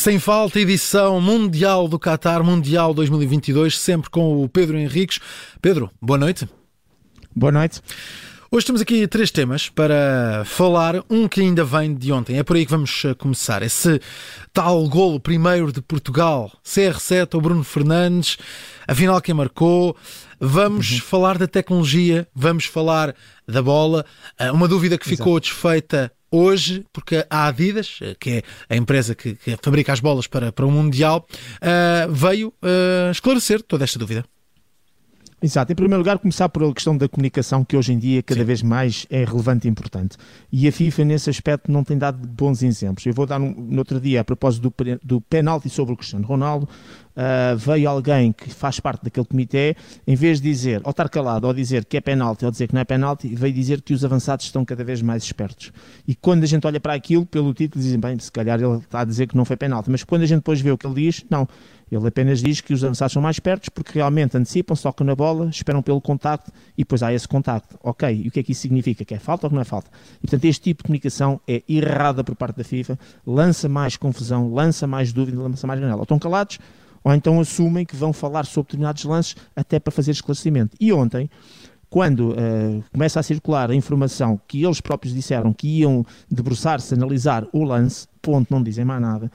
Sem falta, edição Mundial do Qatar, Mundial 2022, sempre com o Pedro Henriques. Pedro, boa noite. Boa noite. Hoje temos aqui três temas para falar, um que ainda vem de ontem. É por aí que vamos eh, começar. Esse tal golo primeiro de Portugal, CR7 ou Bruno Fernandes, afinal quem marcou. Vamos uhum. falar da tecnologia, vamos falar da bola. Eh, uma dúvida que ficou Exato. desfeita hoje, porque a Adidas, eh, que é a empresa que, que fabrica as bolas para, para o Mundial, uh, veio uh, esclarecer toda esta dúvida. Exato. Em primeiro lugar, começar por a questão da comunicação, que hoje em dia cada Sim. vez mais é relevante e importante. E a FIFA, nesse aspecto, não tem dado bons exemplos. Eu vou dar um, no outro dia, a propósito do, do penalti sobre o Cristiano Ronaldo, uh, veio alguém que faz parte daquele comitê, em vez de dizer, ou estar calado, ou dizer que é penalti, ou dizer que não é penalti, veio dizer que os avançados estão cada vez mais espertos. E quando a gente olha para aquilo, pelo título, dizem, bem, se calhar ele está a dizer que não foi penalti. Mas quando a gente depois vê o que ele diz, não. Ele apenas diz que os avançados são mais espertos porque realmente antecipam, tocam na bola, esperam pelo contacto e depois há esse contacto. Ok, e o que é que isso significa? Que é falta ou que não é falta? E portanto este tipo de comunicação é errada por parte da FIFA, lança mais confusão, lança mais dúvida, lança mais janela. Ou estão calados ou então assumem que vão falar sobre determinados lances até para fazer esclarecimento. E ontem, quando uh, começa a circular a informação que eles próprios disseram que iam debruçar-se, analisar o lance, ponto, não dizem mais nada,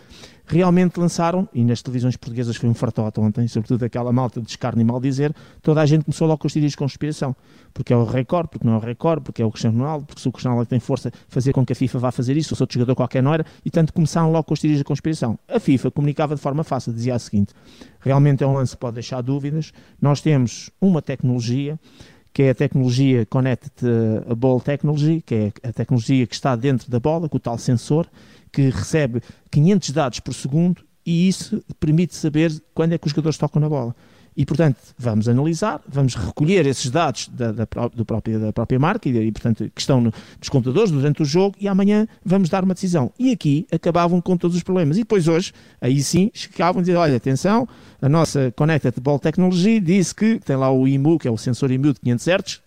realmente lançaram, e nas televisões portuguesas foi um fartote ontem, sobretudo aquela malta de descarne e mal dizer, toda a gente começou logo com os teorias de conspiração, porque é o recorde, porque não é o recorde, porque é o Cristiano Ronaldo, porque se o Cristiano Ronaldo tem força fazer com que a FIFA vá fazer isso, ou se outro jogador qualquer não era, e tanto começaram logo com as teorias de conspiração. A FIFA comunicava de forma fácil, dizia o seguinte, realmente é um lance que pode deixar dúvidas, nós temos uma tecnologia, que é a tecnologia Connected Ball Technology, que é a tecnologia que está dentro da bola, com o tal sensor, que recebe 500 dados por segundo e isso permite saber quando é que os jogadores tocam na bola. E, portanto, vamos analisar, vamos recolher esses dados da, da, do próprio, da própria marca e, portanto, que estão no, nos computadores durante o jogo e amanhã vamos dar uma decisão. E aqui acabavam com todos os problemas. E depois hoje, aí sim, chegavam a dizer, olha, atenção, a nossa Connected Ball Technology disse que tem lá o IMU, que é o sensor IMU de 500 Hz,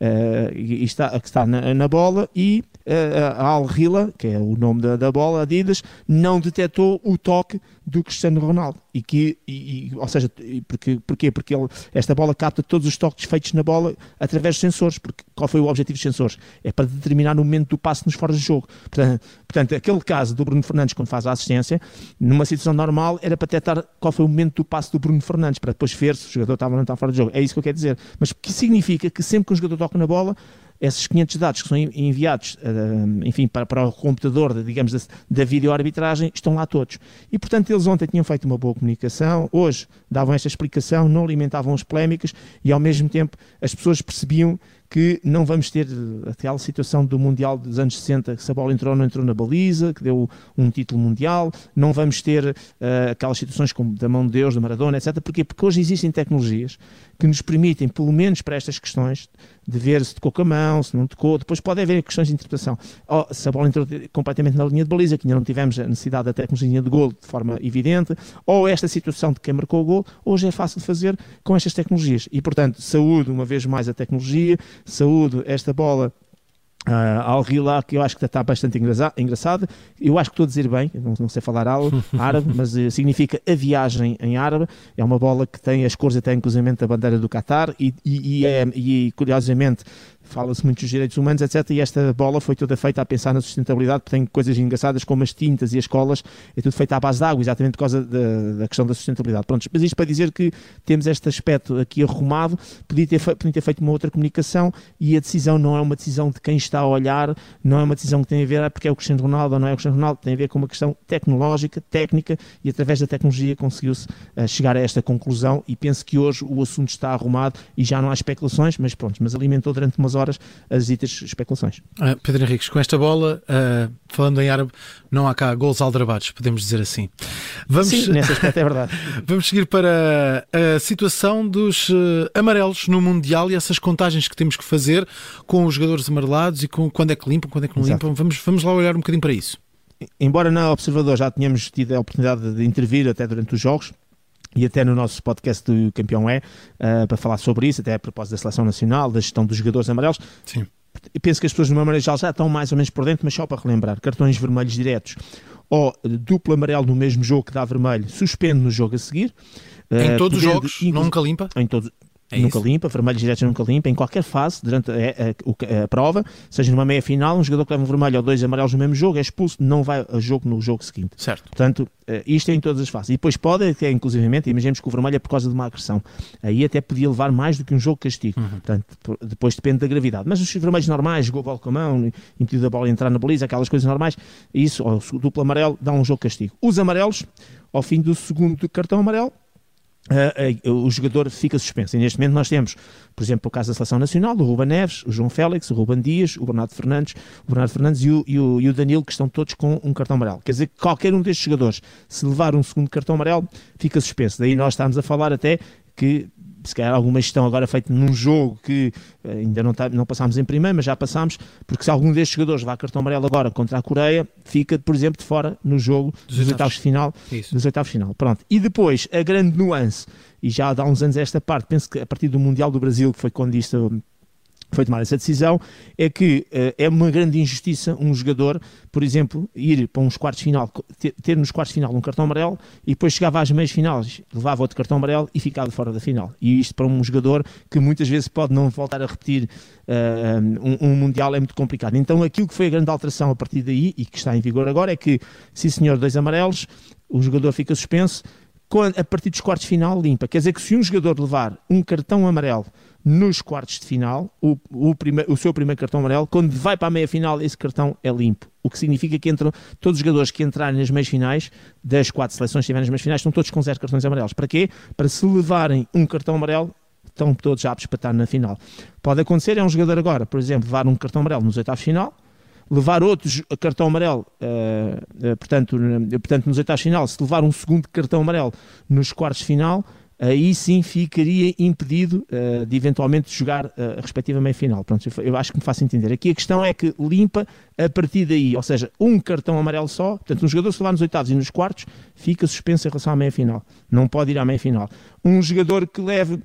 uh, e está, que está na, na bola e uh, a Al Hila, que é o nome da, da bola, Adidas, não detectou o toque do Cristiano Ronaldo. E que, e, e, ou seja, porque, porquê? Porque ele, esta bola capta todos os toques feitos na bola através dos sensores. Porque qual foi o objetivo dos sensores? É para determinar o momento do passe nos fora de jogo. Portanto, portanto, aquele caso do Bruno Fernandes, quando faz a assistência, numa situação normal, era para detectar qual foi o momento do passe do Bruno Fernandes, para depois ver se o jogador estava ou não estava fora de jogo. É isso que eu quero dizer. Mas que significa que sempre que um jogador toca na bola, esses 500 dados que são enviados, eh, enfim, para, para o computador, digamos, da, da videoarbitragem, estão lá todos. E, portanto, eles ontem tinham feito uma boa comunicação, hoje davam esta explicação, não alimentavam as polémicas e, ao mesmo tempo, as pessoas percebiam que não vamos ter aquela situação do Mundial dos anos 60, que se a bola entrou ou não entrou na baliza, que deu um título mundial, não vamos ter uh, aquelas situações como da mão de Deus, da Maradona, etc. Porquê? Porque hoje existem tecnologias que nos permitem, pelo menos para estas questões, de ver se tocou com a mão, se não tocou, depois pode haver questões de interpretação. Oh, se a bola entrou completamente na linha de baliza, que ainda não tivemos a necessidade da tecnologia de gol de forma evidente, ou esta situação de quem marcou o gol, hoje é fácil de fazer com estas tecnologias. E, portanto, saúde uma vez mais a tecnologia, saúde esta bola Uh, Al Hilal, que eu acho que está bastante engraçado. Eu acho que estou a dizer bem, não, não sei falar árabe, mas uh, significa a viagem em árabe. É uma bola que tem as cores até inclusive da bandeira do Qatar e, e, e, é, e curiosamente fala-se muito dos direitos humanos, etc. E esta bola foi toda feita a pensar na sustentabilidade, porque tem coisas engraçadas como as tintas e as colas, é tudo feito à base de água, exatamente por causa da, da questão da sustentabilidade. Pronto, mas isto para dizer que temos este aspecto aqui arrumado, podia ter, podia ter feito uma outra comunicação e a decisão não é uma decisão de quem está a olhar, não é uma decisão que tem a ver ah, porque é o Cristiano Ronaldo ou não é o Cristiano Ronaldo, tem a ver com uma questão tecnológica, técnica e através da tecnologia conseguiu-se uh, chegar a esta conclusão e penso que hoje o assunto está arrumado e já não há especulações, mas pronto, mas alimentou durante umas horas as ditas especulações. Ah, Pedro Henriques, com esta bola, uh, falando em árabe, não há cá gols aldrabados, podemos dizer assim. Vamos, Sim, nesse aspecto é verdade. Vamos seguir para a situação dos uh, amarelos no Mundial e essas contagens que temos que fazer com os jogadores amarelados e com quando é que limpam, quando é que não Exato. limpam. Vamos, vamos lá olhar um bocadinho para isso. Embora na Observador já tenhamos tido a oportunidade de intervir até durante os jogos, e até no nosso podcast do Campeão É, uh, para falar sobre isso, até a propósito da seleção nacional, da gestão dos jogadores amarelos. Sim. Eu penso que as pessoas, de uma maneira geral, já estão mais ou menos por dentro, mas só para relembrar: cartões vermelhos diretos ou duplo amarelo no mesmo jogo que dá vermelho, suspende no jogo a seguir. Em uh, todos os jogos, nunca limpa? Em todos, é nunca isso? limpa, vermelho direto nunca limpa, em qualquer fase, durante a, a, a, prova, seja numa meia final, um jogador que leva um vermelho ou dois amarelos no mesmo jogo é expulso, não vai a jogo no jogo seguinte. Certo. Portanto, eh, isto é em todas as fases. E depois pode, até inclusivamente, imaginemos que o vermelho é por causa de uma agressão. Aí até podia levar mais do que um jogo castigo. Uhum. Portanto, depois depende da gravidade. Mas os vermelhos normais, gol bola com a mão, impedido a bola entrar na baliza, aquelas coisas normais, isso, ou o duplo amarelo, dá um jogo castigo. Os amarelos, ao fim do segundo cartão amarelo, Uh, uh, o jogador fica suspenso. E neste momento nós temos, por exemplo, o caso da Seleção Nacional, o Ruben Neves, o João Félix, o Ruben Dias, o Bernardo Fernandes, o Bernardo Fernandes e o, e o, e o Danilo, que estão todos com um cartão amarelo. Quer dizer que qualquer um destes jogadores, se levar um segundo cartão amarelo, fica suspenso. Daí nós estamos a falar até que se calhar alguma gestão agora feita num jogo que eh, ainda não, tá, não passámos em primeiro, mas já passámos, porque se algum destes jogadores levar cartão amarelo agora contra a Coreia, fica, por exemplo, de fora no jogo dos, dos oitavos de final. Isso. Dos oitavos final. Pronto. E depois, a grande nuance, e já há uns anos esta parte, penso que a partir do Mundial do Brasil, que foi quando isto foi tomar essa decisão, é que uh, é uma grande injustiça um jogador, por exemplo, ir para uns quartos final, ter, ter nos quartos final um cartão amarelo e depois chegava às meias finais, levava outro cartão amarelo e ficava fora da final. E isto para um jogador que muitas vezes pode não voltar a repetir uh, um, um, Mundial é muito complicado. Então aquilo que foi a grande alteração a partir daí e que está em vigor agora é que, sim senhor, dois amarelos, o jogador fica suspenso, a partir dos quartos final limpa. Quer dizer que se um jogador levar um cartão amarelo nos quartos de final, o, o, o seu primeiro cartão amarelo, quando vai para a meia final, esse cartão é limpo. O que significa que entram todos os jogadores que entrarem nas meias finais, das quatro seleções que estiverem nas meias finais, estão todos com zero cartões amarelos. Para quê? Para se levarem um cartão amarelo, estão todos aptos para estar na final. Pode acontecer, é um jogador agora, por exemplo, levar um cartão amarelo nos oitavos de final, levar outros cartão amarelo, uh, uh, portanto, portanto, nos oitavos de final, se levar um segundo cartão amarelo nos quartos de final, aí sim ficaria impedido uh, de eventualmente jogar uh, a respectiva meia-final. Pronto, eu, acho que me faço entender. Aqui a questão é que limpa a partir daí, ou seja, um cartão amarelo só, portanto, um jogador se levar nos oitavos e nos quartos, fica suspenso em relação à meia-final. Não pode ir à meia-final. Um jogador que leve,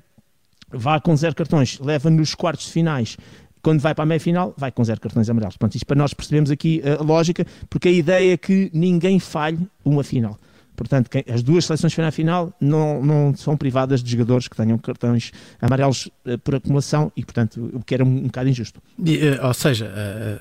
vá com zero cartões, leva nos quartos finais quando vai para a meia final, vai com zero cartões amarelos. Portanto, isto para nós percebemos aqui a lógica, porque a ideia é que ninguém falhe uma final. Portanto, as duas seleções à final não, não são privadas de jogadores que tenham cartões amarelos uh, por acumulação e, portanto, o que era um, um bocado injusto. E, uh, ou seja,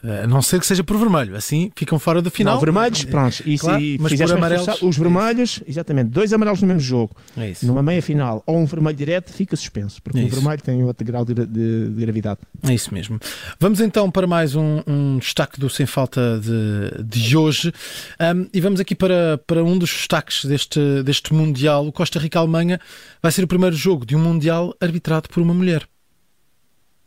uh, a não ser que seja por vermelho, assim ficam fora da final. Não, vermelhos, pronto. E claro, se mas por amarelos, os vermelhos, exatamente, dois amarelos no mesmo jogo, é numa meia final ou um vermelho direto, fica suspenso, porque é o vermelho tem outro grau de, de, de, gravidade. É isso mesmo. Vamos então para mais um, um destaque do Sem Falta de, de hoje um, e vamos aqui para, para um dos destaques destaques deste, deste Mundial, o Costa Rica-Alemanha vai ser o primeiro jogo de um Mundial arbitrado por uma mulher.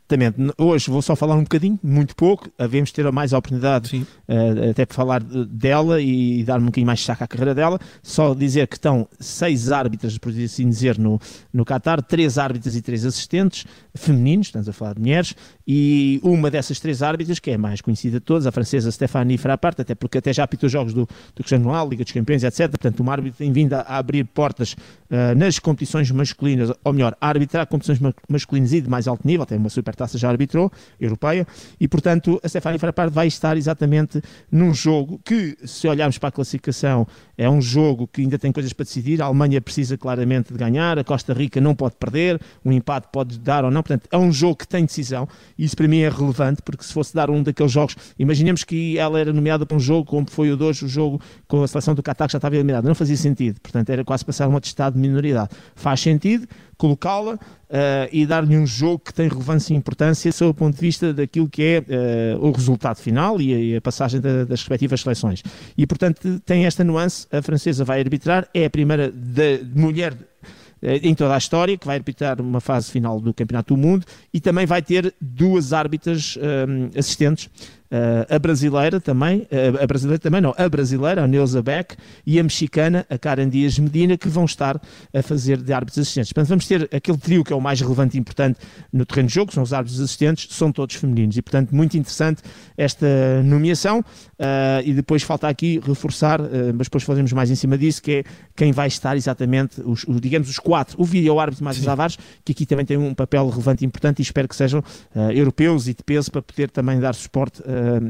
Exatamente. Hoje vou só falar um bocadinho, muito pouco. Havemos ter mais a oportunidade uh, até para falar dela e dar um bocadinho mais de destaque à carreira dela. Só dizer que estão seis árbitras, por assim dizer, no, no Qatar, três árbitras e três assistentes femininos, estamos a falar de mulheres, e uma dessas três árbitras, que é a mais conhecida de todas, a francesa Stéphanie Frappart, até porque até já apitou jogos do, do Cristiano Ronaldo, Liga dos Campeões, etc. Portanto, uma árbitra tem vindo a, a abrir portas uh, nas competições masculinas, ou melhor, a arbitrar competições masculinas e de mais alto nível, tem uma supertaça já arbitrou, europeia, e portanto a Stéphanie Frappart vai estar exatamente num jogo que, se olharmos para a classificação, é um jogo que ainda tem coisas para decidir, a Alemanha precisa claramente de ganhar, a Costa Rica não pode perder, um empate pode dar ou não, portanto é um jogo que tem decisão, e isso para mim é relevante, porque se fosse dar um daqueles jogos, imaginemos que ela era nomeada para um jogo como foi o de hoje, o jogo com a seleção do Qatar que já estava eliminada, não fazia sentido, portanto era quase passar um atestado de minoridade. Faz sentido colocá-la uh, e dar-lhe um jogo que tem relevância e importância sob o ponto de vista daquilo que é uh, o resultado final e a, e a passagem da, das respectivas seleções. E, portanto, tem esta nuance, a francesa vai arbitrar, é a primeira de, de mulher eh, em toda a história, que vai arbitrar uma fase final do Campeonato do Mundo e também vai ter duas árbitras um, assistentes Uh, a brasileira também, uh, a brasileira também não, a brasileira, a Neuza Beck, e a mexicana, a Karen Dias Medina, que vão estar a fazer de árbitros assistentes. Portanto, vamos ter aquele trio que é o mais relevante e importante no terreno de jogo, são os árbitros assistentes, são todos femininos, e portanto, muito interessante esta nomeação, uh, e depois falta aqui reforçar, mas depois falaremos mais em cima disso, que é quem vai estar exatamente, os, os digamos, os quatro, o vídeo árbitro mais os avares, que aqui também tem um papel relevante e importante, e espero que sejam europeus e de peso para poder também dar suporte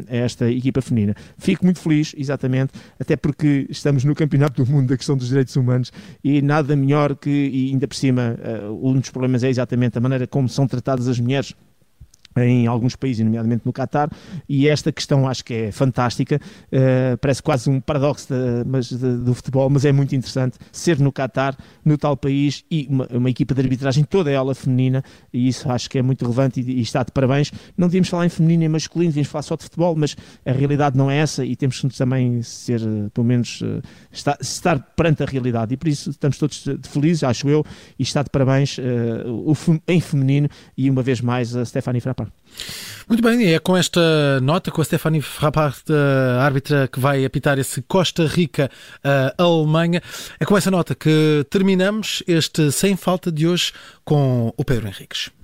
a esta equipa feminina. Fico muito feliz, exatamente, até porque estamos no Campeonato do Mundo da questão dos direitos humanos e nada melhor que, e ainda por cima, uh, um dos problemas é exatamente a maneira como são tratadas as mulheres em alguns países, nomeadamente no Qatar, e esta questão acho que é fantástica, uh, parece quase um paradoxo de, mas, de, do futebol, mas é muito interessante ser no Qatar, no tal país, e uma, uma, equipa de arbitragem toda ela feminina, e isso acho que é muito relevante e, e, está de parabéns. Não devíamos falar em feminino e masculino, devíamos falar só de futebol, mas a realidade não é essa e temos que também ser, uh, pelo menos, uh, estar, estar, perante a realidade, e por isso estamos todos felizes, acho eu, e está de parabéns o, em feminino, e uma vez mais a Stephanie Frappard. Muito bem, é com esta nota, com a Stephanie Frappart, a árbitra que vai apitar esse Costa Rica-Alemanha, é com essa nota que terminamos este Sem Falta de hoje com o Pedro Henriques.